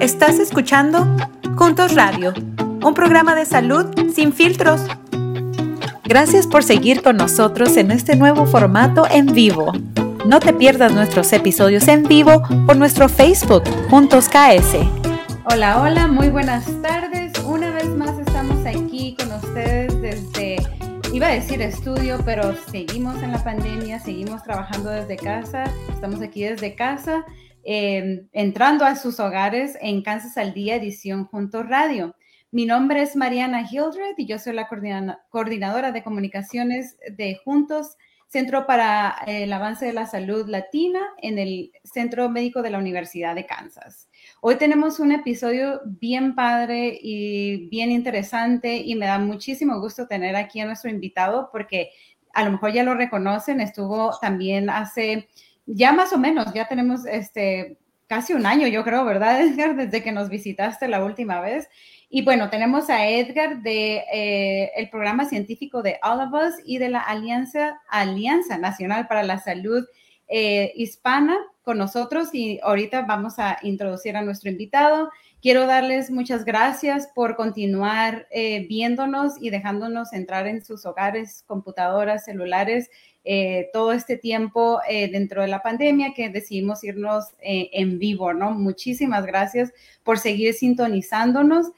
Estás escuchando Juntos Radio, un programa de salud sin filtros. Gracias por seguir con nosotros en este nuevo formato en vivo. No te pierdas nuestros episodios en vivo por nuestro Facebook Juntos KS. Hola, hola, muy buenas tardes. Una vez más estamos aquí con ustedes desde, iba a decir estudio, pero seguimos en la pandemia, seguimos trabajando desde casa, estamos aquí desde casa Em, entrando a sus hogares en Kansas al Día, edición Junto Radio. Mi nombre es Mariana Hildred y yo soy la coordinadora de comunicaciones de Juntos, Centro para el Avance de la Salud Latina en el Centro Médico de la Universidad de Kansas. Hoy tenemos un episodio bien padre y bien interesante y me da muchísimo gusto tener aquí a nuestro invitado porque a lo mejor ya lo reconocen, estuvo también hace ya más o menos, ya tenemos este, casi un año, yo creo, ¿verdad, Edgar? Desde que nos visitaste la última vez. Y bueno, tenemos a Edgar de eh, el programa científico de All of Us y de la Alianza, Alianza Nacional para la Salud eh, Hispana con nosotros y ahorita vamos a introducir a nuestro invitado. Quiero darles muchas gracias por continuar eh, viéndonos y dejándonos entrar en sus hogares, computadoras, celulares eh, todo este tiempo eh, dentro de la pandemia que decidimos irnos en vivo, ¿no? Muchísimas gracias por seguir sintonizándonos.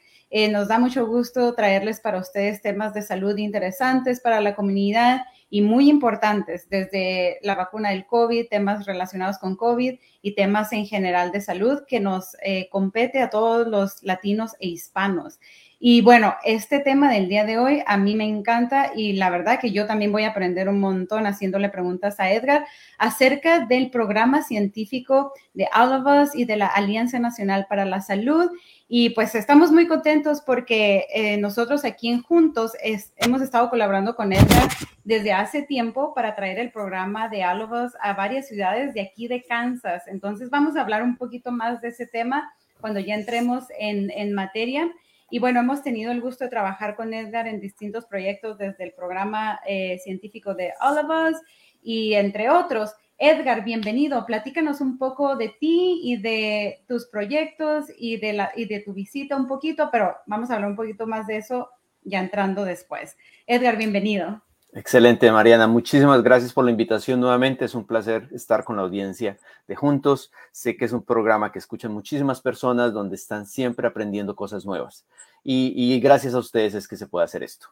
nos da mucho gusto traerles para ustedes temas de salud interesantes para la comunidad y muy importantes, desde la vacuna del COVID, temas relacionados con COVID y temas en general de salud que nos compete a todos los latinos e hispanos. Y bueno, este tema del día de hoy a mí me encanta y la verdad que yo también voy a aprender un montón haciéndole preguntas a Edgar acerca del programa científico de All of Us y de la Alianza Nacional para la Salud. Y pues estamos muy contentos porque eh, nosotros aquí en Juntos hemos estado colaborando con Edgar desde hace tiempo para traer el programa de All of Us a varias ciudades de aquí de Kansas. Entonces vamos a hablar un poquito más de ese tema cuando ya entremos en, en materia. Y bueno, hemos tenido el gusto de trabajar con Edgar en distintos proyectos desde el programa eh, científico de All of Us y entre otros. Edgar, bienvenido. Platícanos un poco de ti y de tus proyectos y de, la, y de tu visita un poquito, pero vamos a hablar un poquito más de eso ya entrando después. Edgar, bienvenido. Excelente, Mariana. Muchísimas gracias por la invitación nuevamente. Es un placer estar con la audiencia de Juntos. Sé que es un programa que escuchan muchísimas personas donde están siempre aprendiendo cosas nuevas. Y, gracias a ustedes es que se puede hacer esto.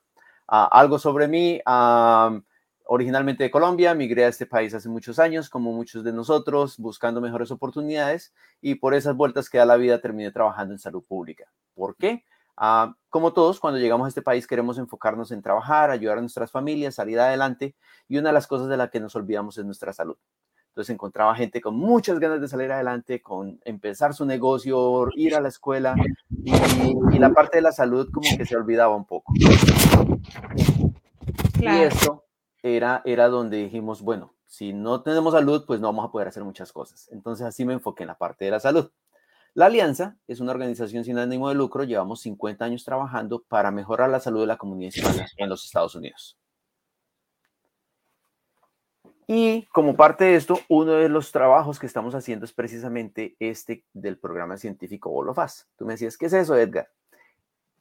Ah, algo sobre mí. originalmente de Colombia, migré a este país hace muchos años, como muchos de nosotros, buscando mejores oportunidades y por esas vueltas que da la vida terminé trabajando en salud pública. ¿Por qué? Ah, como todos, cuando llegamos a este país queremos enfocarnos en trabajar, ayudar a nuestras familias, salir adelante y una de las cosas de las que nos olvidamos es nuestra salud. Entonces encontraba gente con muchas ganas de salir adelante, con empezar su negocio, ir a la escuela y, la parte de la salud como que se olvidaba un poco. Y esto era, era donde dijimos, bueno, si no tenemos salud, pues no vamos a poder hacer muchas cosas. Entonces así me enfoqué en la parte de la salud. La Alianza es una organización sin ánimo de lucro, llevamos 50 años trabajando para mejorar la salud de la comunidad hispana en los Estados Unidos. Y como parte de esto, uno de los trabajos que estamos haciendo es precisamente este del programa científico Bolofaz. Tú me decías, ¿qué es eso, Edgar?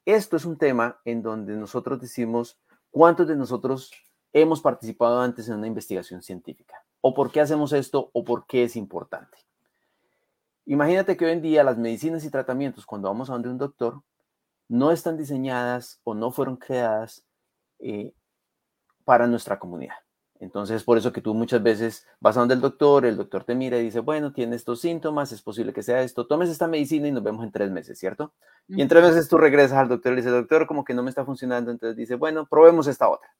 Esto es un tema en donde nosotros decimos cuántos de nosotros hemos participado antes en una investigación científica, o por qué hacemos esto, o por qué es importante. Imagínate que hoy en día las medicinas y tratamientos, cuando vamos a donde un doctor, no están diseñadas o no fueron creadas eh, para nuestra comunidad. Entonces, por eso que tú muchas veces vas a donde el doctor, el doctor te mira y dice, bueno, tiene estos síntomas, es posible que sea esto, tomes esta medicina y nos vemos en tres meses, ¿cierto? Y en tres meses tú regresas al doctor y le dices, doctor, como que no me está funcionando, entonces dice, bueno, probemos esta otra.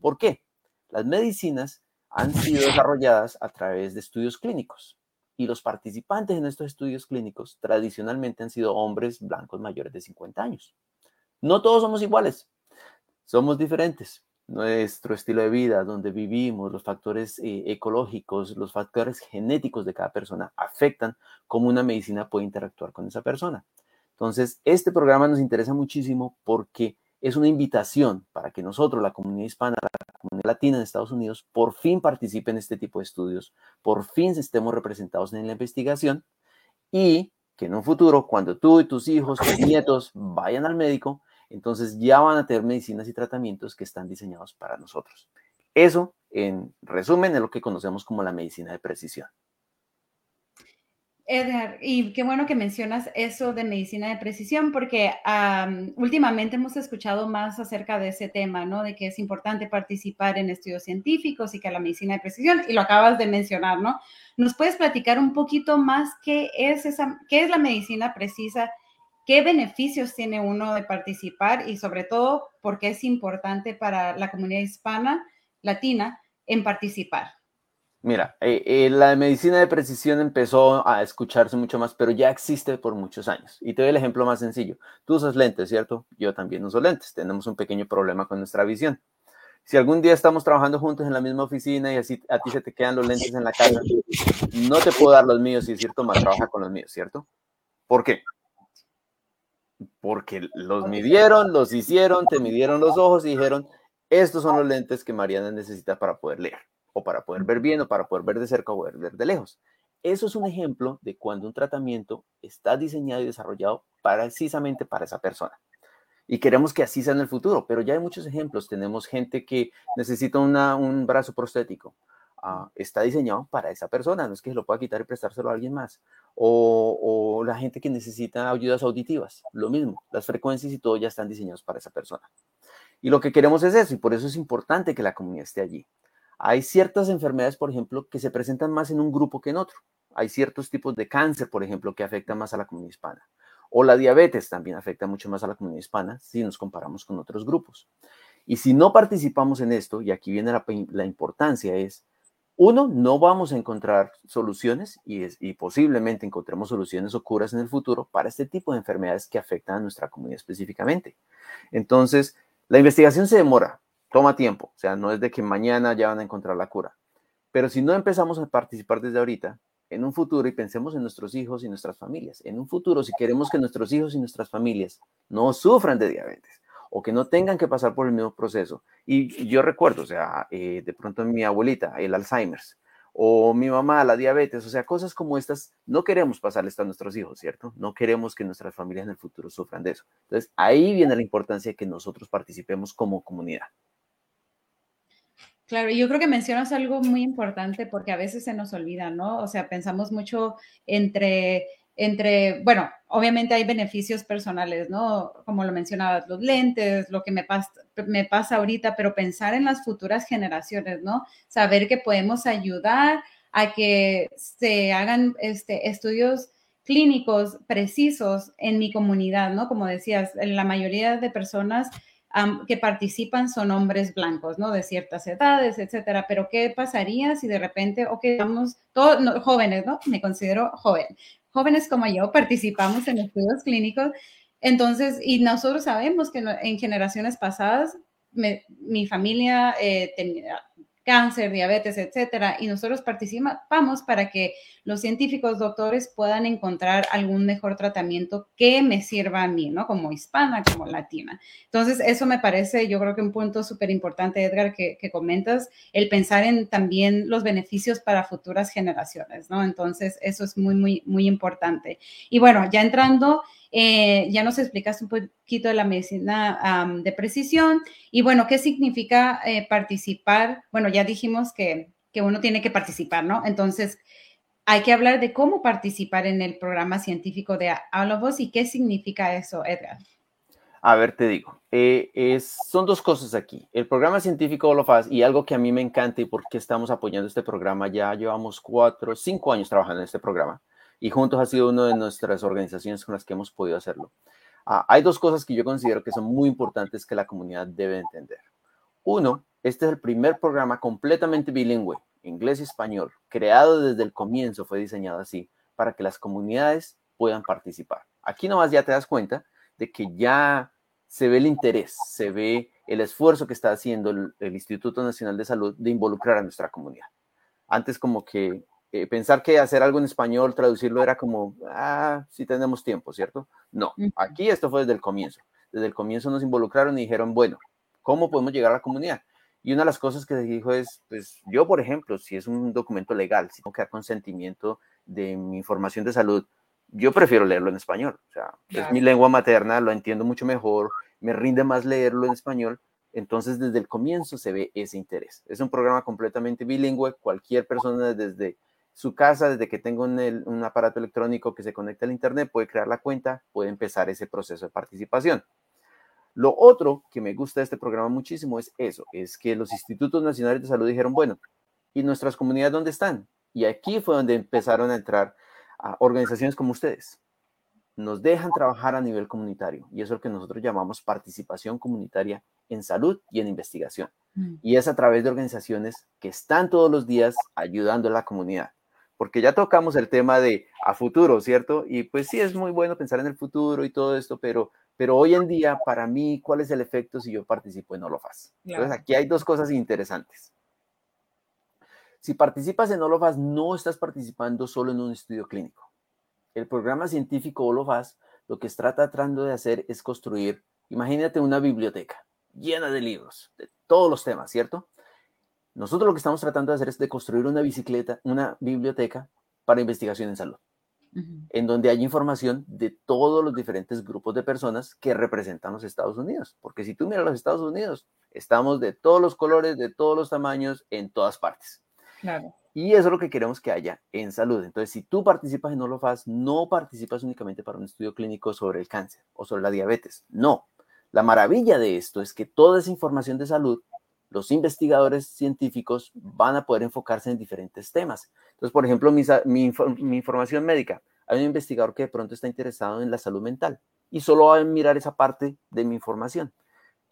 ¿Por qué? Las medicinas han sido desarrolladas a través de estudios clínicos y los participantes en estos estudios clínicos tradicionalmente han sido hombres blancos mayores de 50 años. No todos somos iguales, somos diferentes. Nuestro estilo de vida, donde vivimos, los factores eh, ecológicos, los factores genéticos de cada persona afectan cómo una medicina puede interactuar con esa persona. Entonces, este programa nos interesa muchísimo porque es una invitación para que nosotros, la comunidad hispana, comunidad latina en Estados Unidos, por fin participen en este tipo de estudios, por fin estemos representados en la investigación y que en un futuro, cuando tú y tus hijos, tus nietos vayan al médico, entonces ya van a tener medicinas y tratamientos que están diseñados para nosotros. Eso, en resumen, es lo que conocemos como la medicina de precisión. Edgar, y qué bueno que mencionas eso de medicina de precisión, porque últimamente hemos escuchado más acerca de ese tema, ¿no? De que es importante participar en estudios científicos y que la medicina de precisión, y lo acabas de mencionar, ¿no? ¿Nos puedes platicar un poquito más qué es, esa, qué es la medicina precisa? ¿Qué beneficios tiene uno de participar y sobre todo por qué es importante para la comunidad hispana, latina, en participar? Mira, eh, eh, la medicina de precisión empezó a escucharse mucho más, pero ya existe por muchos años. Y te doy el ejemplo más sencillo. Tú usas lentes, ¿cierto? Yo también uso lentes. Tenemos un pequeño problema con nuestra visión. Si algún día estamos trabajando juntos en la misma oficina y así a ti se te quedan los lentes en la casa, no te puedo dar los míos y decir, toma, trabaja con los míos, ¿cierto? ¿Por qué? Porque los midieron, los hicieron, te midieron los ojos y dijeron, estos son los lentes que Mariana necesita para poder leer o para poder ver bien, o para poder ver de cerca o poder ver de lejos. Eso es un ejemplo de cuando un tratamiento está diseñado y desarrollado precisamente para esa persona. Y queremos que así sea en el futuro, pero ya hay muchos ejemplos. Tenemos gente que necesita un brazo prostético. Ah, está diseñado para esa persona, no es que se lo pueda quitar y prestárselo a alguien más. O, o, la gente que necesita ayudas auditivas, lo mismo, las frecuencias y todo ya están diseñados para esa persona. Y lo que queremos es eso, y por eso es importante que la comunidad esté allí. Hay ciertas enfermedades, por ejemplo, que se presentan más en un grupo que en otro. Hay ciertos tipos de cáncer, por ejemplo, que afectan más a la comunidad hispana. O la diabetes también afecta mucho más a la comunidad hispana si nos comparamos con otros grupos. Y si no participamos en esto, y aquí viene la, importancia, es, uno, no vamos a encontrar soluciones y, y posiblemente encontremos soluciones o curas en el futuro para este tipo de enfermedades que afectan a nuestra comunidad específicamente. Entonces, la investigación se demora, toma tiempo, o sea, no es de que mañana ya van a encontrar la cura. Pero si no empezamos a participar desde ahorita, en un futuro, y pensemos en nuestros hijos y nuestras familias, en un futuro, si queremos que nuestros hijos y nuestras familias no sufran de diabetes o que no tengan que pasar por el mismo proceso, y yo recuerdo, o sea, eh, de pronto mi abuelita, el Alzheimer's, o mi mamá, la diabetes, o sea, cosas como estas, no queremos pasarles a nuestros hijos, ¿cierto? No queremos que nuestras familias en el futuro sufran de eso. Entonces, ahí viene la importancia de que nosotros participemos como comunidad. Claro, yo creo que mencionas algo muy importante porque a veces se nos olvida, ¿no? O sea, pensamos mucho entre, entre, bueno, obviamente hay beneficios personales, ¿no? Como lo mencionabas, los lentes, lo que me, pasa, me pasa ahorita, pero pensar en las futuras generaciones, ¿no? Saber que podemos ayudar a que se hagan este, estudios clínicos precisos en mi comunidad, ¿no? Como decías, la mayoría de personas que participan son hombres blancos, ¿no? De ciertas edades, etcétera. Pero ¿qué pasaría si de repente, ok, vamos, todos jóvenes, ¿no? Me considero joven. Jóvenes como yo participamos en estudios clínicos. Entonces, y nosotros sabemos que en generaciones pasadas mi familia eh, tenía, cáncer, diabetes, etcétera, y nosotros participamos para que los científicos doctores puedan encontrar algún mejor tratamiento que me sirva a mí, ¿no? Como hispana, como latina. Entonces, eso me parece, yo creo que un punto súper importante, Edgar, que, que, comentas, el pensar en también los beneficios para futuras generaciones, ¿no? Entonces, eso es muy, muy, muy importante. Y bueno, ya entrando eh, ya nos explicaste un poquito de la medicina de precisión y bueno, ¿qué significa eh, participar? Bueno, ya dijimos que, que, uno tiene que participar, ¿no? Entonces, hay que hablar de cómo participar en el programa científico de All y qué significa eso, Edgar. A ver, te digo, eh, son dos cosas aquí. El programa científico All of Us y algo que a mí me encanta y por qué estamos apoyando este programa, ya llevamos cuatro, cinco años trabajando en este programa y juntos ha sido una de nuestras organizaciones con las que hemos podido hacerlo. Ah, hay dos cosas que yo considero que son muy importantes que la comunidad debe entender. Uno, este es el primer programa completamente bilingüe, inglés y español, creado desde el comienzo, fue diseñado así, para que las comunidades puedan participar. Aquí nomás ya te das cuenta de que ya se ve el interés, se ve el esfuerzo que está haciendo el, el Instituto Nacional de Salud de involucrar a nuestra comunidad. Antes como que eh, pensar que hacer algo en español, traducirlo era como, ah, si tenemos tiempo, ¿cierto? No, aquí esto fue desde el comienzo. Desde el comienzo nos involucraron y dijeron, bueno, ¿cómo podemos llegar a la comunidad? Y una de las cosas que se dijo es, pues yo, por ejemplo, si es un documento legal, si tengo que dar consentimiento de mi información de salud, yo prefiero leerlo en español. O sea, es mi lengua materna, lo entiendo mucho mejor, me rinde más leerlo en español. Entonces, desde el comienzo se ve ese interés. Es un programa completamente bilingüe. Cualquier persona desde su casa, desde que tenga un, un aparato electrónico que se conecte al Internet, puede crear la cuenta, puede empezar ese proceso de participación. Lo otro que me gusta de este programa muchísimo es eso, es que los institutos nacionales de salud dijeron, bueno, ¿y nuestras comunidades dónde están? Y aquí fue donde empezaron a entrar a organizaciones como ustedes. Nos dejan trabajar a nivel comunitario y eso es lo que nosotros llamamos participación comunitaria en salud y en investigación. Mm. Y es a través de organizaciones que están todos los días ayudando a la comunidad. Porque ya tocamos el tema de a futuro, ¿cierto? Y pues sí es muy bueno pensar en el futuro y todo esto, pero, pero hoy en día, para mí, ¿cuál es el efecto si yo participo en Olofas? Entonces, aquí hay dos cosas interesantes. Si participas en Olofas, no estás participando solo en un estudio clínico. El programa científico Olofas lo que está tratando de hacer es construir, imagínate una biblioteca llena de libros, de todos los temas, ¿cierto? Nosotros lo que estamos tratando de hacer es de construir una bicicleta, una biblioteca para investigación en salud, en donde hay información de todos los diferentes grupos de personas que representan los Estados Unidos. Porque si tú miras los Estados Unidos, estamos de todos los colores, de todos los tamaños, en todas partes. Y eso es lo que queremos que haya en salud. Entonces, si tú participas en Olofaz, no participas únicamente para un estudio clínico sobre el cáncer o sobre la diabetes. No. La maravilla de esto es que toda esa información de salud, los investigadores científicos van a poder enfocarse en diferentes temas. Entonces, por ejemplo, mi, mi información médica. Hay un investigador que de pronto está interesado en la salud mental y solo va a mirar esa parte de mi información.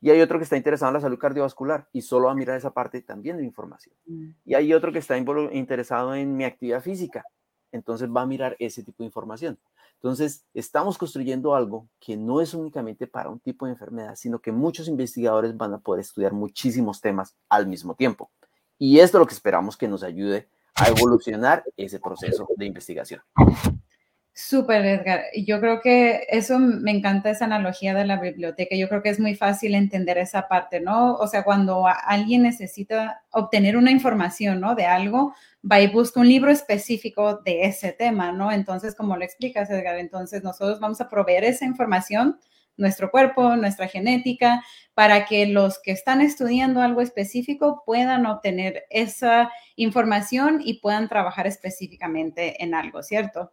Y hay otro que está interesado en la salud cardiovascular y solo va a mirar esa parte también de información. Mm. Y hay otro que está interesado en mi actividad física. Entonces va a mirar ese tipo de información. Entonces, estamos construyendo algo que no es únicamente para un tipo de enfermedad, sino que muchos investigadores van a poder estudiar muchísimos temas al mismo tiempo. Y esto es lo que esperamos que nos ayude a evolucionar ese proceso de investigación. Súper, Edgar. Yo creo que eso me encanta esa analogía de la biblioteca. Yo creo que es muy fácil entender esa parte, ¿no? O sea, cuando alguien necesita obtener una información, ¿no? De algo, va y busca un libro específico de ese tema, ¿no? Entonces, como lo explicas, Edgar, entonces nosotros vamos a proveer esa información, nuestro cuerpo, nuestra genética, para que los que están estudiando algo específico puedan obtener esa información y puedan trabajar específicamente en algo, ¿cierto?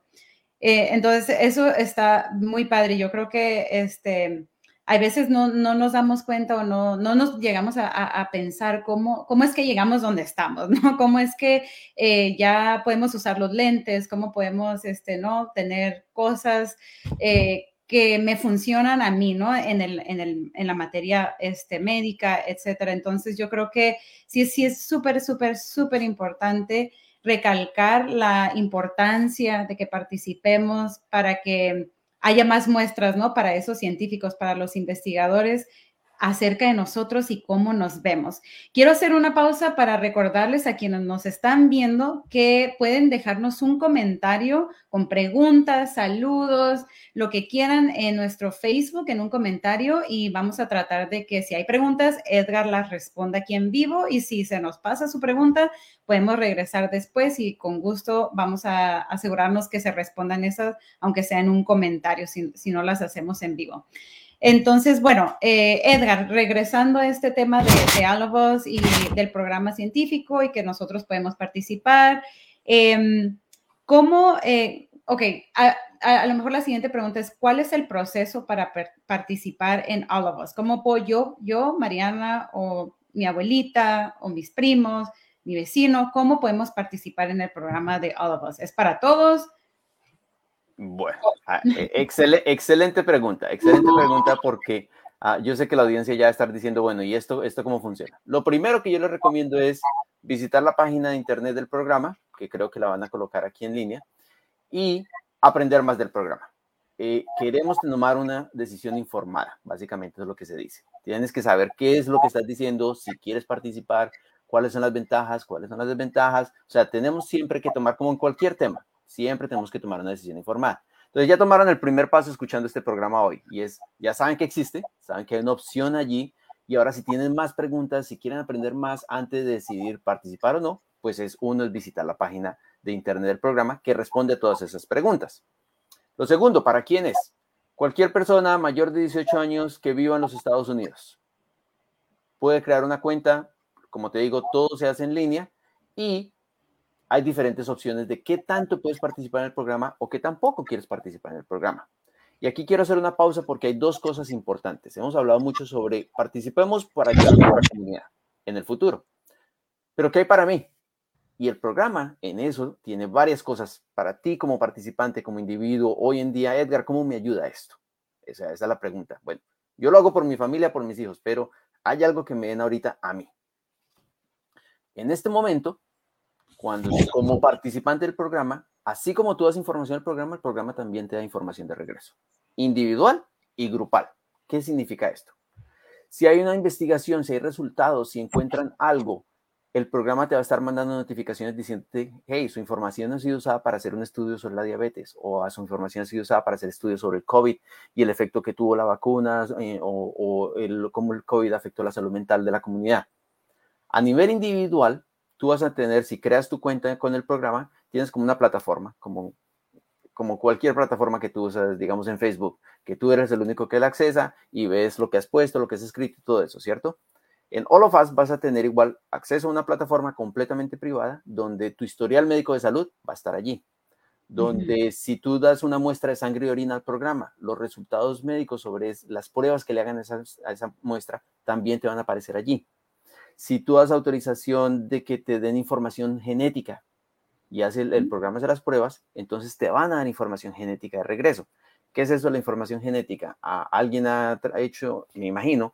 Eh, entonces, eso está muy padre. Yo creo que este, a veces no, no nos damos cuenta o no, no nos llegamos a, pensar cómo, cómo es que llegamos donde estamos, ¿no? Cómo es que eh, ya podemos usar los lentes, cómo podemos, este, ¿no? Tener cosas eh, que me funcionan a mí, ¿no? En, el, en, el, en la materia este, médica, etcétera. Entonces, yo creo que sí, sí es súper, súper, súper importante recalcar la importancia de que participemos para que haya más muestras, ¿no? Para esos científicos, para los investigadores acerca de nosotros y cómo nos vemos. Quiero hacer una pausa para recordarles a quienes nos están viendo que pueden dejarnos un comentario con preguntas, saludos, lo que quieran en nuestro Facebook, en un comentario y vamos a tratar de que si hay preguntas, Edgar las responda aquí en vivo y si se nos pasa su pregunta, podemos regresar después y con gusto vamos a asegurarnos que se respondan esas, aunque sea en un comentario, si, si no las hacemos en vivo. Entonces, bueno, eh, Edgar, regresando a este tema de, de y del programa científico y que nosotros podemos participar, em, ¿cómo, eh, ok, a, lo mejor la siguiente pregunta es, ¿cuál es el proceso para participar en All of Us? ¿Cómo puedo yo, yo, Mariana, o mi abuelita, o mis primos, mi vecino, cómo podemos participar en el programa de All of Us? ¿Es para todos? Bueno, ah, e, excelente pregunta, excelente pregunta porque ah, yo sé que la audiencia ya va a estar diciendo, bueno, ¿y esto, esto cómo funciona? Lo primero que yo les recomiendo es visitar la página de internet del programa, que creo que la van a colocar aquí en línea, y aprender más del programa. Eh, queremos tomar una decisión informada, básicamente es lo que se dice. Tienes que saber qué es lo que estás diciendo, si quieres participar, cuáles son las ventajas, cuáles son las desventajas. O sea, tenemos siempre que tomar como en cualquier tema Siempre tenemos que tomar una decisión informada. Entonces ya tomaron el primer paso escuchando este programa hoy y es, ya saben que existe, saben que hay una opción allí y ahora si tienen más preguntas, si quieren aprender más antes de decidir participar o no, pues es uno es visitar la página de internet del programa que responde a todas esas preguntas. Lo segundo, ¿para quién es? Cualquier persona mayor de 18 años que viva en los Estados Unidos puede crear una cuenta. Como te digo, todo se hace en línea y hay diferentes opciones de qué tanto puedes participar en el programa o qué tampoco quieres participar en el programa. Y aquí quiero hacer una pausa porque hay dos cosas importantes. Hemos hablado mucho sobre participemos para ayudar a la comunidad en el futuro. Pero ¿qué hay para mí? Y el programa en eso tiene varias cosas para ti como participante, como individuo. Hoy en día, Edgar, ¿cómo me ayuda esto? Esa, esa es la pregunta. Bueno, yo lo hago por mi familia, por mis hijos, pero hay algo que me den ahorita a mí. En este momento, cuando como participante del programa, así como tú das información al programa, el programa también te da información de regreso, individual y grupal. ¿Qué significa esto? Si hay una investigación, si hay resultados, si encuentran algo, el programa te va a estar mandando notificaciones diciéndote, hey, su información ha sido usada para hacer un estudio sobre la diabetes o su información ha sido usada para hacer estudios sobre el COVID y el efecto que tuvo la vacuna eh, o, cómo el COVID afectó la salud mental de la comunidad. A nivel individual, tú vas a tener, si creas tu cuenta con el programa, tienes como una plataforma, como, como cualquier plataforma que tú usas, digamos en Facebook, que tú eres el único que la accesa y ves lo que has puesto, lo que has escrito y todo eso, ¿cierto? En All of Us vas a tener igual acceso a una plataforma completamente privada donde tu historial médico de salud va a estar allí. Donde si tú das una muestra de sangre y orina al programa, los resultados médicos sobre las pruebas que le hagan a esa, a esa muestra también te van a aparecer allí si tú das autorización de que te den información genética y hace el, programa de las pruebas, entonces te van a dar información genética de regreso. ¿Qué es eso la información genética? alguien ha hecho, me imagino,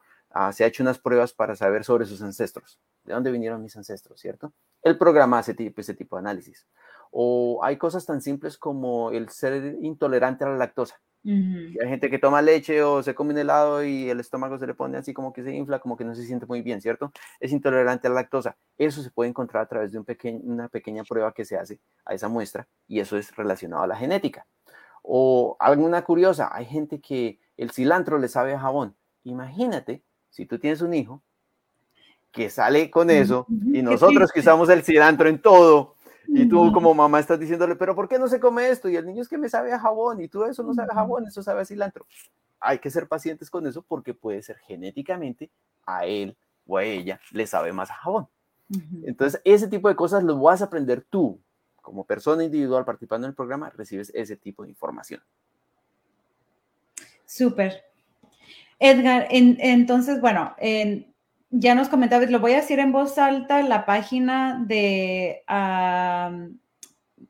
se ha hecho unas pruebas para saber sobre sus ancestros. ¿De dónde vinieron mis ancestros, cierto? El programa hace ese tipo de análisis. O hay cosas tan simples como el ser intolerante a la lactosa. Hay gente que toma leche o se come un helado y el estómago se le pone así como que se infla, como que no se siente muy bien, ¿cierto? Es intolerante a la lactosa. Eso se puede encontrar a través de un una pequeña prueba que se hace a esa muestra y eso es relacionado a la genética. O alguna curiosa, hay gente que el cilantro le sabe a jabón. Imagínate si tú tienes un hijo que sale con eso y nosotros que usamos el cilantro en todo, y tú como mamá estás diciéndole, pero ¿por qué no se come esto? Y el niño es que me sabe a jabón y tú eso no sabe a jabón, eso sabe a cilantro. Hay que ser pacientes con eso porque puede ser genéticamente a él o a ella le sabe más a jabón. Entonces, ese tipo de cosas los vas a aprender tú. Como persona individual participando en el programa, recibes ese tipo de información. Súper. Edgar, entonces, bueno, en, ya nos comentabas, lo voy a decir en voz alta, la página de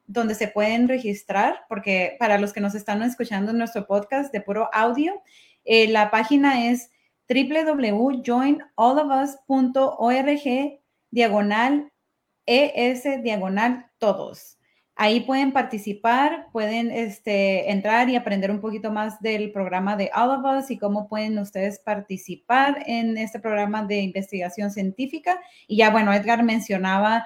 donde se pueden registrar, porque para los que nos están escuchando en nuestro podcast de puro audio, eh, la página es www.joinallofus.org diagonal ES diagonal todos. Ahí pueden participar, pueden este, entrar y aprender un poquito más del programa de All of Us y cómo pueden ustedes participar en este programa de investigación científica. Y ya, bueno, Edgar mencionaba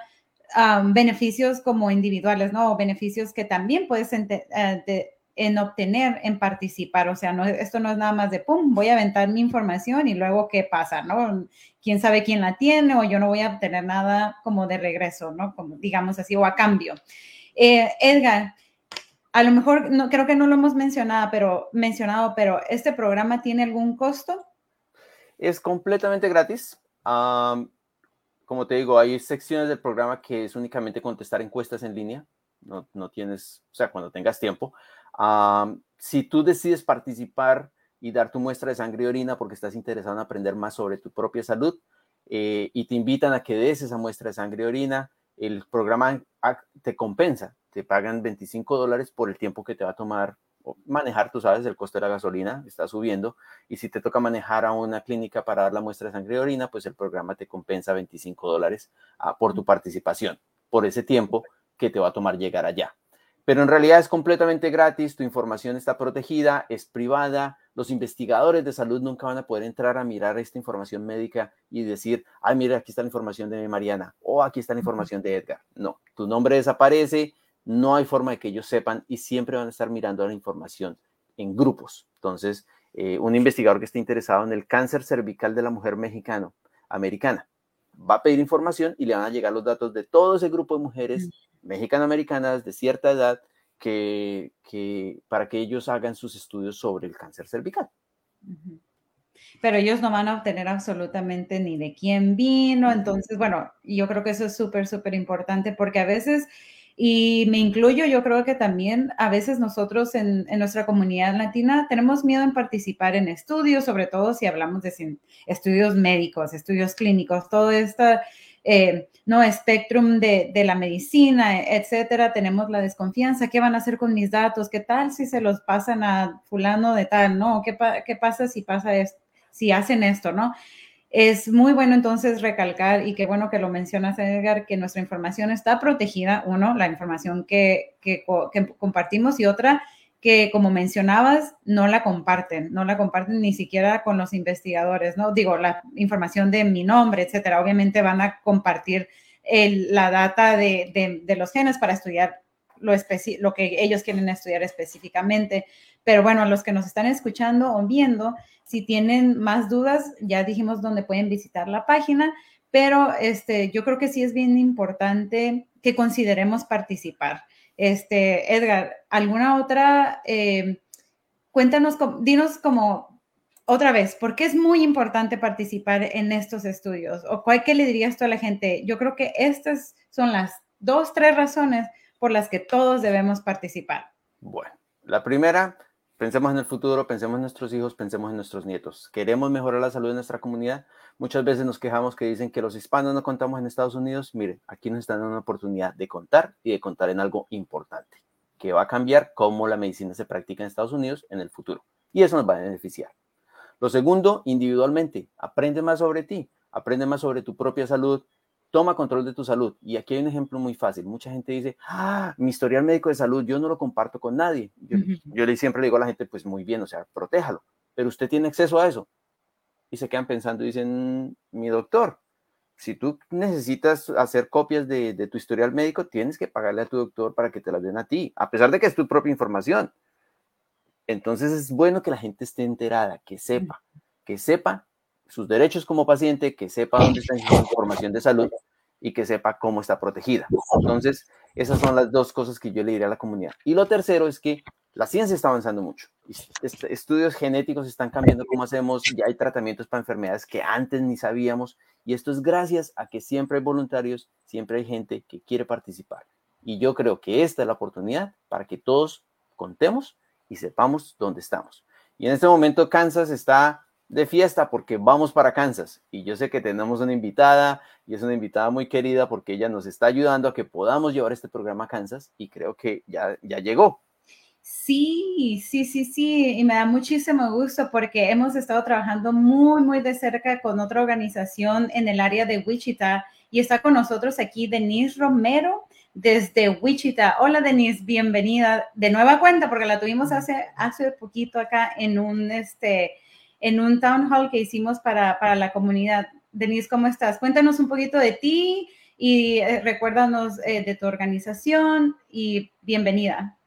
um, beneficios como individuales, ¿no? Beneficios que también puedes eh, en obtener en participar. O sea, no, esto no es nada más de, ¡pum!, voy a aventar mi información y luego qué pasa, ¿no? ¿Quién sabe quién la tiene o yo no voy a obtener nada como de regreso, ¿no? Como digamos así, o a cambio. Eh, Edgar, a lo mejor no, creo que no lo hemos mencionado, pero mencionado, pero ¿este programa tiene algún costo? Es completamente gratis. como te digo, hay secciones del programa que es únicamente contestar encuestas en línea. No, no tienes, o sea, cuando tengas tiempo. si tú decides participar y dar tu muestra de sangre y orina porque estás interesado en aprender más sobre tu propia salud eh, y te invitan a que des esa muestra de sangre y orina, el programa te compensa, te pagan 25 dólares por el tiempo que te va a tomar manejar, tú sabes, el costo de la gasolina está subiendo y si te toca manejar a una clínica para dar la muestra de sangre y orina, pues el programa te compensa 25 dólares ah, por tu participación, por ese tiempo que te va a tomar llegar allá. Pero en realidad es completamente gratis, tu información está protegida, es privada, los investigadores de salud nunca van a poder entrar a mirar esta información médica y decir, ay, mira, aquí está la información de Mariana o aquí está la información de Edgar. No, tu nombre desaparece, no hay forma de que ellos sepan y siempre van a estar mirando la información en grupos. Entonces, eh, un investigador que esté interesado en el cáncer cervical de la mujer mexicano, americana, va a pedir información y le van a llegar los datos de todo ese grupo de mujeres mexicano-americanas de cierta edad que, para que ellos hagan sus estudios sobre el cáncer cervical. Pero ellos no van a obtener absolutamente ni de quién vino. Entonces, bueno, yo creo que eso es súper, súper importante porque a veces, y me incluyo, yo creo que también a veces nosotros en, nuestra comunidad latina tenemos miedo en participar en estudios, sobre todo si hablamos de estudios médicos, estudios clínicos, todo esto eh, no espectrum de, la medicina, etcétera, tenemos la desconfianza, ¿qué van a hacer con mis datos? ¿Qué tal si se los pasan a fulano de tal? ¿No? ¿Qué, qué pasa si pasa esto, si hacen esto, no? Es muy bueno entonces recalcar, y qué bueno que lo mencionas, Edgar, que nuestra información está protegida, uno, la información que, que compartimos, y otra, que como mencionabas, no la comparten, no la comparten ni siquiera con los investigadores, ¿no? Digo, la información de mi nombre, etcétera. Obviamente van a compartir la data de, los genes para estudiar lo, lo que ellos quieren estudiar específicamente. Pero bueno, los que nos están escuchando o viendo, si tienen más dudas, ya dijimos dónde pueden visitar la página, pero este, yo creo que sí es bien importante que consideremos participar. Este, Edgar, ¿alguna otra? Eh, cuéntanos, dinos como otra vez, ¿por qué es muy importante participar en estos estudios? ¿O cuál que le dirías tú a la gente? Yo creo que estas son las dos, tres razones por las que todos debemos participar. Bueno, la primera, pensemos en el futuro, pensemos en nuestros hijos, pensemos en nuestros nietos. ¿Queremos mejorar la salud de nuestra comunidad? Muchas veces nos quejamos que dicen que los hispanos no contamos en Estados Unidos. Mire, aquí nos están dando una oportunidad de contar y de contar en algo importante, que va a cambiar cómo la medicina se practica en Estados Unidos en el futuro. Y eso nos va a beneficiar. Lo segundo, individualmente, aprende más sobre ti, aprende más sobre tu propia salud, toma control de tu salud. Y aquí hay un ejemplo muy fácil. Mucha gente dice, ah, mi historial médico de salud, yo no lo comparto con nadie. Yo, yo siempre le digo a la gente, pues muy bien, o sea, protéjalo. Pero usted tiene acceso a eso y se quedan pensando y dicen, mi doctor, si tú necesitas hacer copias de, tu historial médico, tienes que pagarle a tu doctor para que te las den a ti, a pesar de que es tu propia información. Entonces es bueno que la gente esté enterada, que sepa, que sepa sus derechos como paciente, que sepa dónde está su información de salud y que sepa cómo está protegida. Entonces, esas son las dos cosas que yo le diría a la comunidad. Y lo tercero es que la ciencia está avanzando mucho. Estudios genéticos están cambiando cómo hacemos, ya hay tratamientos para enfermedades que antes ni sabíamos, y esto es gracias a que siempre hay voluntarios, siempre hay gente que quiere participar. Y yo creo que esta es la oportunidad para que todos contemos y sepamos dónde estamos. Y en este momento Kansas está de fiesta porque vamos para Kansas. Y yo sé que tenemos una invitada y es una invitada muy querida porque ella nos está ayudando a que podamos llevar este programa a Kansas y creo que ya, ya llegó. Sí, sí, sí, sí, y me da muchísimo gusto porque hemos estado trabajando muy, muy de cerca con otra organización en el área de Wichita y está con nosotros aquí Denise Romero desde Wichita. Hola Denise, bienvenida de nueva cuenta porque la tuvimos hace, hace poquito acá en un, este, en un town hall que hicimos para, para la comunidad. Denise, ¿cómo estás? Cuéntanos un poquito de ti y eh, recuérdanos eh, de tu organización y bienvenida.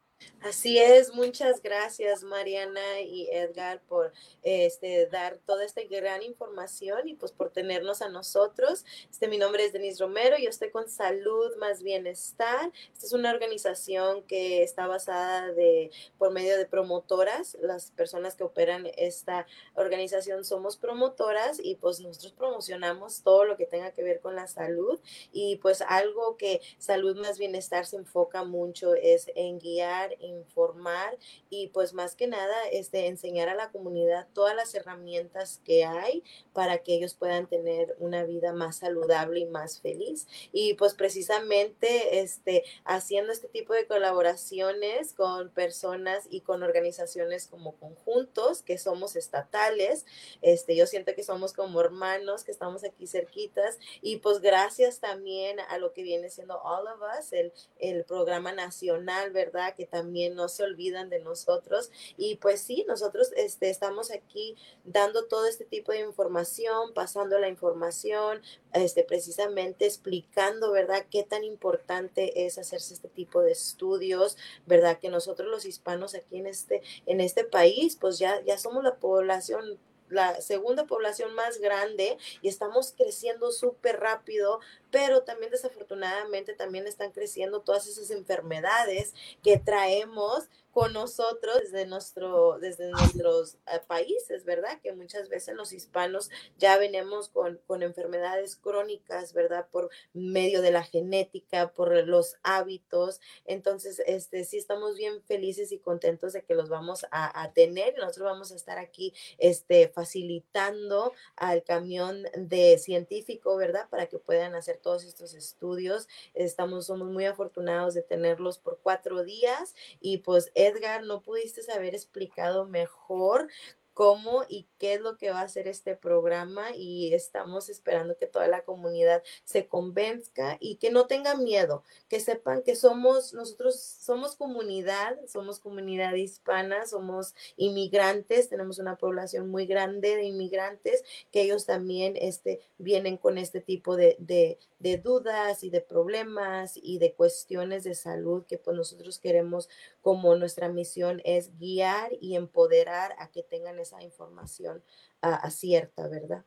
Así es, muchas gracias Mariana y Edgar por este, dar toda esta gran información y pues por tenernos a nosotros. Este, mi nombre es Denise Romero, yo estoy con Salud más Bienestar. Esta es una organización que está basada de, por medio de promotoras. Las personas que operan esta organización somos promotoras y pues nosotros promocionamos todo lo que tenga que ver con la salud y pues algo que Salud más Bienestar se enfoca mucho es en guiar, informar y pues más que nada este, enseñar a la comunidad todas las herramientas que hay para que ellos puedan tener una vida más saludable y más feliz. Y pues precisamente este, haciendo este tipo de colaboraciones con personas y con organizaciones como conjuntos que somos estatales, este, yo siento que somos como hermanos, que estamos aquí cerquitas y pues gracias también a lo que viene siendo All of Us, el, el programa nacional, ¿verdad? Que también no se olvidan de nosotros. Y pues sí, nosotros este, estamos aquí dando todo este tipo de información, pasando la información, este, precisamente explicando, ¿verdad?, qué tan importante es hacerse este tipo de estudios, ¿verdad? Que nosotros los hispanos aquí en este, en este país, pues ya, ya somos la población la segunda población más grande y estamos creciendo súper rápido, pero también desafortunadamente también están creciendo todas esas enfermedades que traemos con nosotros desde, nuestro, desde nuestros eh, países, ¿verdad? Que muchas veces los hispanos ya venimos con, con, enfermedades crónicas, ¿verdad? Por medio de la genética, por los hábitos. Entonces, este, sí estamos bien felices y contentos de que los vamos a, a tener. Nosotros vamos a estar aquí este, facilitando al camión de científico, ¿verdad? Para que puedan hacer todos estos estudios. Estamos, somos muy afortunados de tenerlos por cuatro días y pues Edgar, no pudiste haber explicado mejor cómo y qué es lo que va a hacer este programa y estamos esperando que toda la comunidad se convenzca y que no tenga miedo, que sepan que somos, nosotros somos comunidad, somos comunidad hispana, somos inmigrantes, tenemos una población muy grande de inmigrantes, que ellos también este, vienen con este tipo de, de, de dudas y de problemas y de cuestiones de salud que pues nosotros queremos como nuestra misión es guiar y empoderar a que tengan esa información acierta, ¿verdad?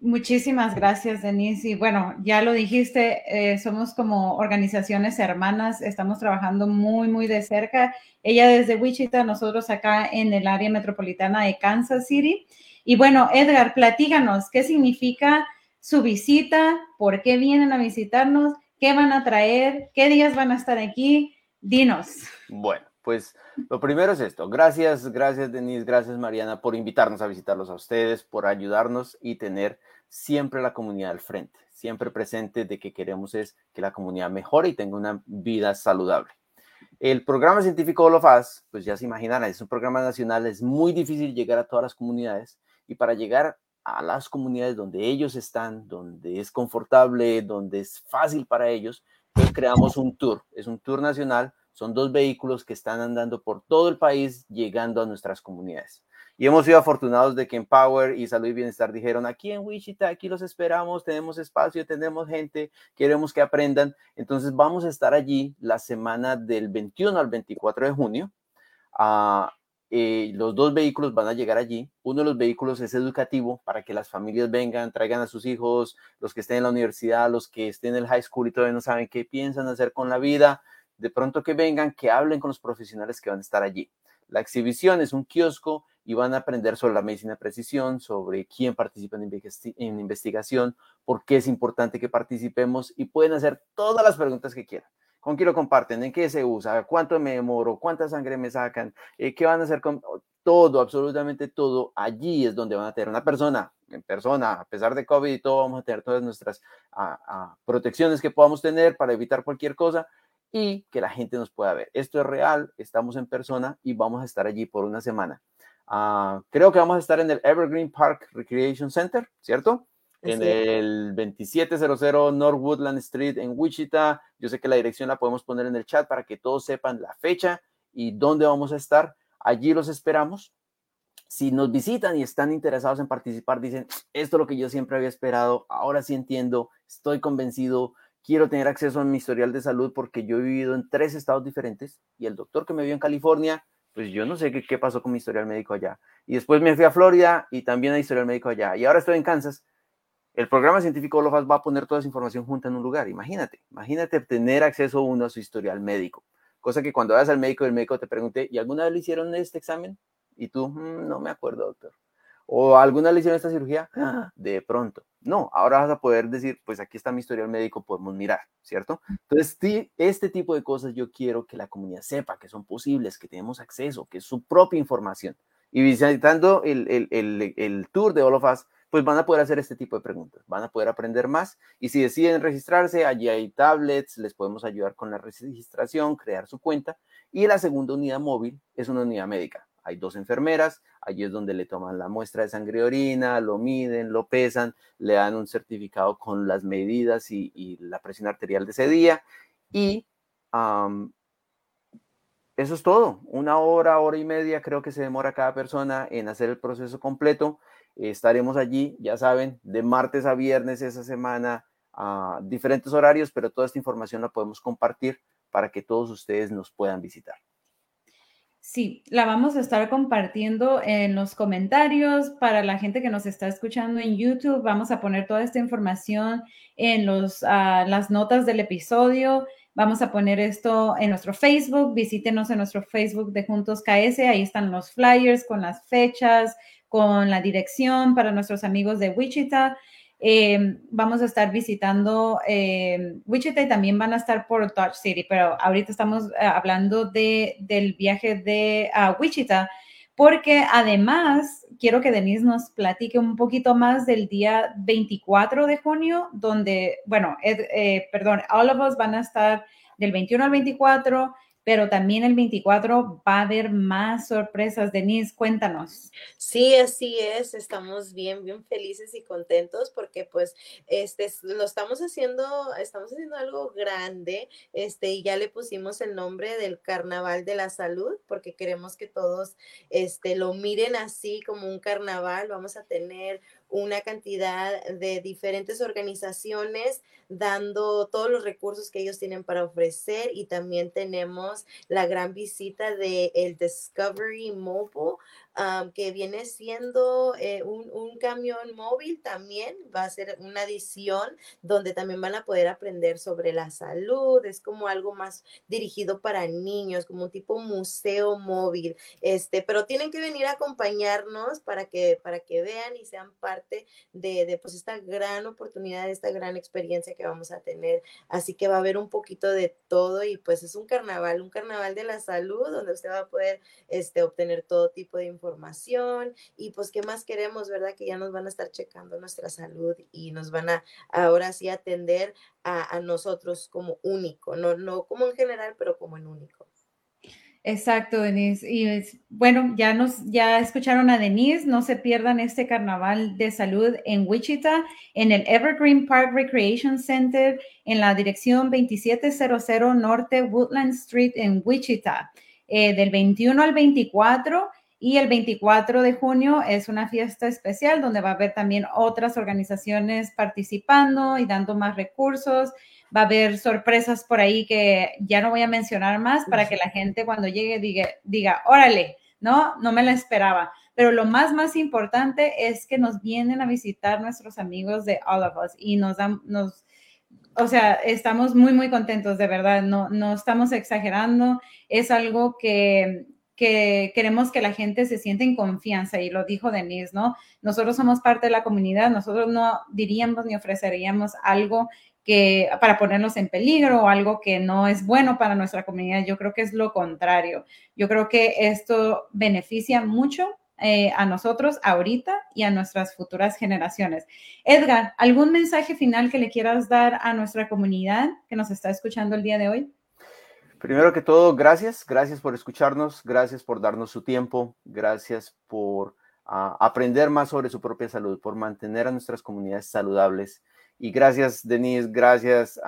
Muchísimas gracias, Denise. Y bueno, ya lo dijiste, eh, somos como organizaciones hermanas, estamos trabajando muy, muy de cerca. Ella desde Wichita, nosotros acá en el área metropolitana de Kansas City. Y bueno, Edgar, platíganos, ¿qué significa su visita? ¿Por qué vienen a visitarnos? ¿Qué van a traer? ¿Qué días van a estar aquí? Dinos. Bueno, pues lo primero es esto. Gracias, gracias Denise, gracias Mariana por invitarnos a visitarlos a ustedes, por ayudarnos y tener siempre la comunidad al frente, siempre presente de que queremos es que la comunidad mejore y tenga una vida saludable. El programa científico Holofaz, pues ya se imaginarán, es un programa nacional, es muy difícil llegar a todas las comunidades y para llegar a las comunidades donde ellos están, donde es confortable, donde es fácil para ellos, pues creamos un tour, es un tour nacional son dos vehículos que están andando por todo el país llegando a nuestras comunidades. Y hemos sido afortunados de que en Power y Salud y Bienestar dijeron, aquí en Wichita, aquí los esperamos, tenemos espacio, tenemos gente, queremos que aprendan. Entonces vamos a estar allí la semana del 21 al 24 de junio. Eh, los dos vehículos van a llegar allí. Uno de los vehículos es educativo para que las familias vengan, traigan a sus hijos, los que estén en la universidad, los que estén en el high school y todavía no saben qué piensan hacer con la vida de pronto que vengan, que hablen con los profesionales que van a estar allí. La exhibición es un kiosco y van a aprender sobre la medicina de precisión, sobre quién participa en, investigación, por qué es importante que participemos y pueden hacer todas las preguntas que quieran. ¿Con quién lo comparten? ¿En qué se usa? ¿Cuánto me demoro? ¿Cuánta sangre me sacan? Eh, ¿Qué van a hacer con todo? Absolutamente todo. Allí es donde van a tener una persona en persona, a pesar de COVID y todo, vamos a tener todas nuestras ah, ah, protecciones que podamos tener para evitar cualquier cosa, y que la gente nos pueda ver. Esto es real, estamos en persona y vamos a estar allí por una semana. Ah, creo que vamos a estar en el Evergreen Park Recreation Center, ¿cierto? En el 2700 North Woodland Street en Wichita. Yo sé que la dirección la podemos poner en el chat para que todos sepan la fecha y dónde vamos a estar. Allí los esperamos. Si nos visitan y están interesados en participar, dicen, esto es lo que yo siempre había esperado, ahora sí entiendo, estoy convencido, quiero tener acceso a mi historial de salud porque yo he vivido en tres estados diferentes y el doctor que me vio en California, pues yo no sé qué, pasó con mi historial médico allá. Y después me fui a Florida y también hay historial médico allá. Y ahora estoy en Kansas. El programa científico Olofas va a poner toda esa información junta en un lugar. Imagínate, imagínate tener acceso uno a su historial médico. Cosa que cuando vas al médico, el médico te pregunte, ¿y alguna vez le hicieron este examen? Y tú, mm, no me acuerdo, doctor. ¿O alguna lesión esta cirugía? ¡Ah! De pronto. No, ahora vas a poder decir, pues aquí está mi historial médico, podemos mirar, ¿cierto? Entonces, este tipo de cosas yo quiero que la comunidad sepa que son posibles, que tenemos acceso, que es su propia información. Y visitando el, el, el, tour de Olofas, pues van a poder hacer este tipo de preguntas, van a poder aprender más. Y si deciden registrarse, allí hay tablets, les podemos ayudar con la registración, crear su cuenta. Y la segunda unidad móvil es una unidad médica hay dos enfermeras, allí es donde le toman la muestra de sangre y orina, lo miden, lo pesan, le dan un certificado con las medidas y, la presión arterial de ese día. Y eso es todo. Una hora, hora y media creo que se demora cada persona en hacer el proceso completo. estaremos allí, ya saben, de martes a viernes esa semana, a diferentes horarios, pero toda esta información la podemos compartir para que todos ustedes nos puedan visitar. Sí, la vamos a estar compartiendo en los comentarios para la gente que nos está escuchando en YouTube. Vamos a poner toda esta información en los, ah, las notas del episodio. Vamos a poner esto en nuestro Facebook. Visítenos en nuestro Facebook de Juntos KS. Ahí están los flyers con las fechas, con la dirección para nuestros amigos de Wichita. Eh, vamos a estar visitando eh, Wichita y también van a estar por Dodge City, pero ahorita estamos eh, hablando de, del viaje de Wichita, porque además quiero que Denise nos platique un poquito más del día 24 de junio, donde, bueno, perdón, all of us van a estar del 21 al 24 pero también el 24 va a haber más sorpresas. Denise, cuéntanos. Sí, así es. Estamos bien, bien felices y contentos porque pues este lo estamos haciendo, estamos haciendo algo grande, este y ya le pusimos el nombre del Carnaval de la Salud porque queremos que todos este lo miren así como un carnaval. Vamos a tener una cantidad de diferentes organizaciones dando todos los recursos que ellos tienen para ofrecer y también tenemos la gran visita de el Discovery Mobile que viene siendo eh, un, un, camión móvil también, va a ser una adición donde también van a poder aprender sobre la salud, es como algo más dirigido para niños, como un tipo museo móvil, este, pero tienen que venir a acompañarnos para que, para que vean y sean parte de, de pues esta gran oportunidad, esta gran experiencia que vamos a tener, así que va a haber un poquito de todo y pues es un carnaval, un carnaval de la salud donde usted va a poder este, obtener todo tipo de información información y pues qué más queremos, ¿verdad? Que ya nos van a estar checando nuestra salud y nos van a ahora sí atender a, nosotros como único, no, no como en general, pero como en único. Exacto, Denise. Y bueno, ya nos ya escucharon a Denise, no se pierdan este carnaval de salud en Wichita, en el Evergreen Park Recreation Center, en la dirección 2700 Norte Woodland Street en Wichita, eh, del 21 al 24 y el 24 de junio es una fiesta especial donde va a haber también otras organizaciones participando y dando más recursos. Va a haber sorpresas por ahí que ya no voy a mencionar más para que la gente cuando llegue diga, diga órale, no, no me la esperaba. Pero lo más, más importante es que nos vienen a visitar nuestros amigos de All of Us y nos dan, nos, o sea, estamos muy, muy contentos, de verdad, no, no estamos exagerando, es algo que, que queremos que la gente se sienta en confianza y lo dijo Denise, ¿no? Nosotros somos parte de la comunidad, nosotros no diríamos ni ofreceríamos algo que para ponernos en peligro o algo que no es bueno para nuestra comunidad. Yo creo que es lo contrario. Yo creo que esto beneficia mucho eh, a nosotros ahorita y a nuestras futuras generaciones. Edgar, ¿algún mensaje final que le quieras dar a nuestra comunidad que nos está escuchando el día de hoy? Primero que todo, gracias, gracias por escucharnos, gracias por darnos su tiempo, gracias por ah, aprender más sobre su propia salud, por mantener a nuestras comunidades saludables. Y gracias, Denise, gracias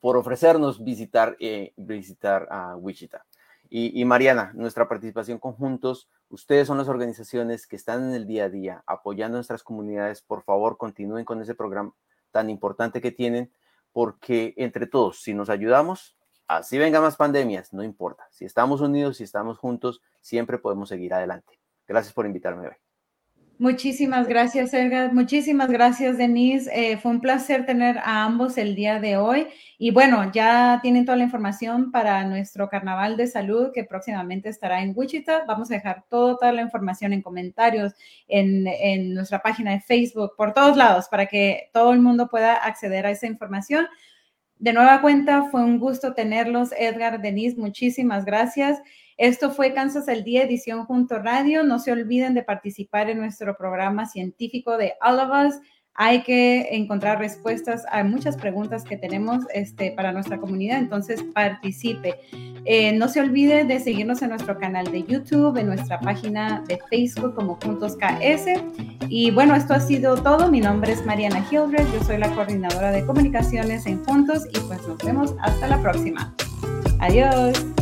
por ofrecernos visitar, eh, visitar a Wichita. Y, y, Mariana, nuestra participación conjuntos, ustedes son las organizaciones que están en el día a día apoyando a nuestras comunidades. Por favor, continúen con ese programa tan importante que tienen porque entre todos, si nos ayudamos, así venga más pandemias, no importa. Si estamos unidos, si estamos juntos, siempre podemos seguir adelante. Gracias por invitarme hoy. Muchísimas gracias, Edgar. Muchísimas gracias, Denise. Eh, fue un placer tener a ambos el día de hoy. Y bueno, ya tienen toda la información para nuestro carnaval de salud que próximamente estará en Wichita. Vamos a dejar toda la información en comentarios, en, en nuestra página de Facebook, por todos lados, para que todo el mundo pueda acceder a esa información. De nueva cuenta, fue un gusto tenerlos, Edgar, Denise. Muchísimas gracias. Esto fue Kansas el Día, edición Junto Radio. No se olviden de participar en nuestro programa científico de All of Us. Hay que encontrar respuestas a muchas preguntas que tenemos este, para nuestra comunidad, entonces participe. Eh, no se olvide de seguirnos en nuestro canal de YouTube, en nuestra página de Facebook como Juntos KS. Y bueno, esto ha sido todo. Mi nombre es Mariana Hildred, yo soy la coordinadora de comunicaciones en Juntos y pues nos vemos hasta la próxima. Adiós.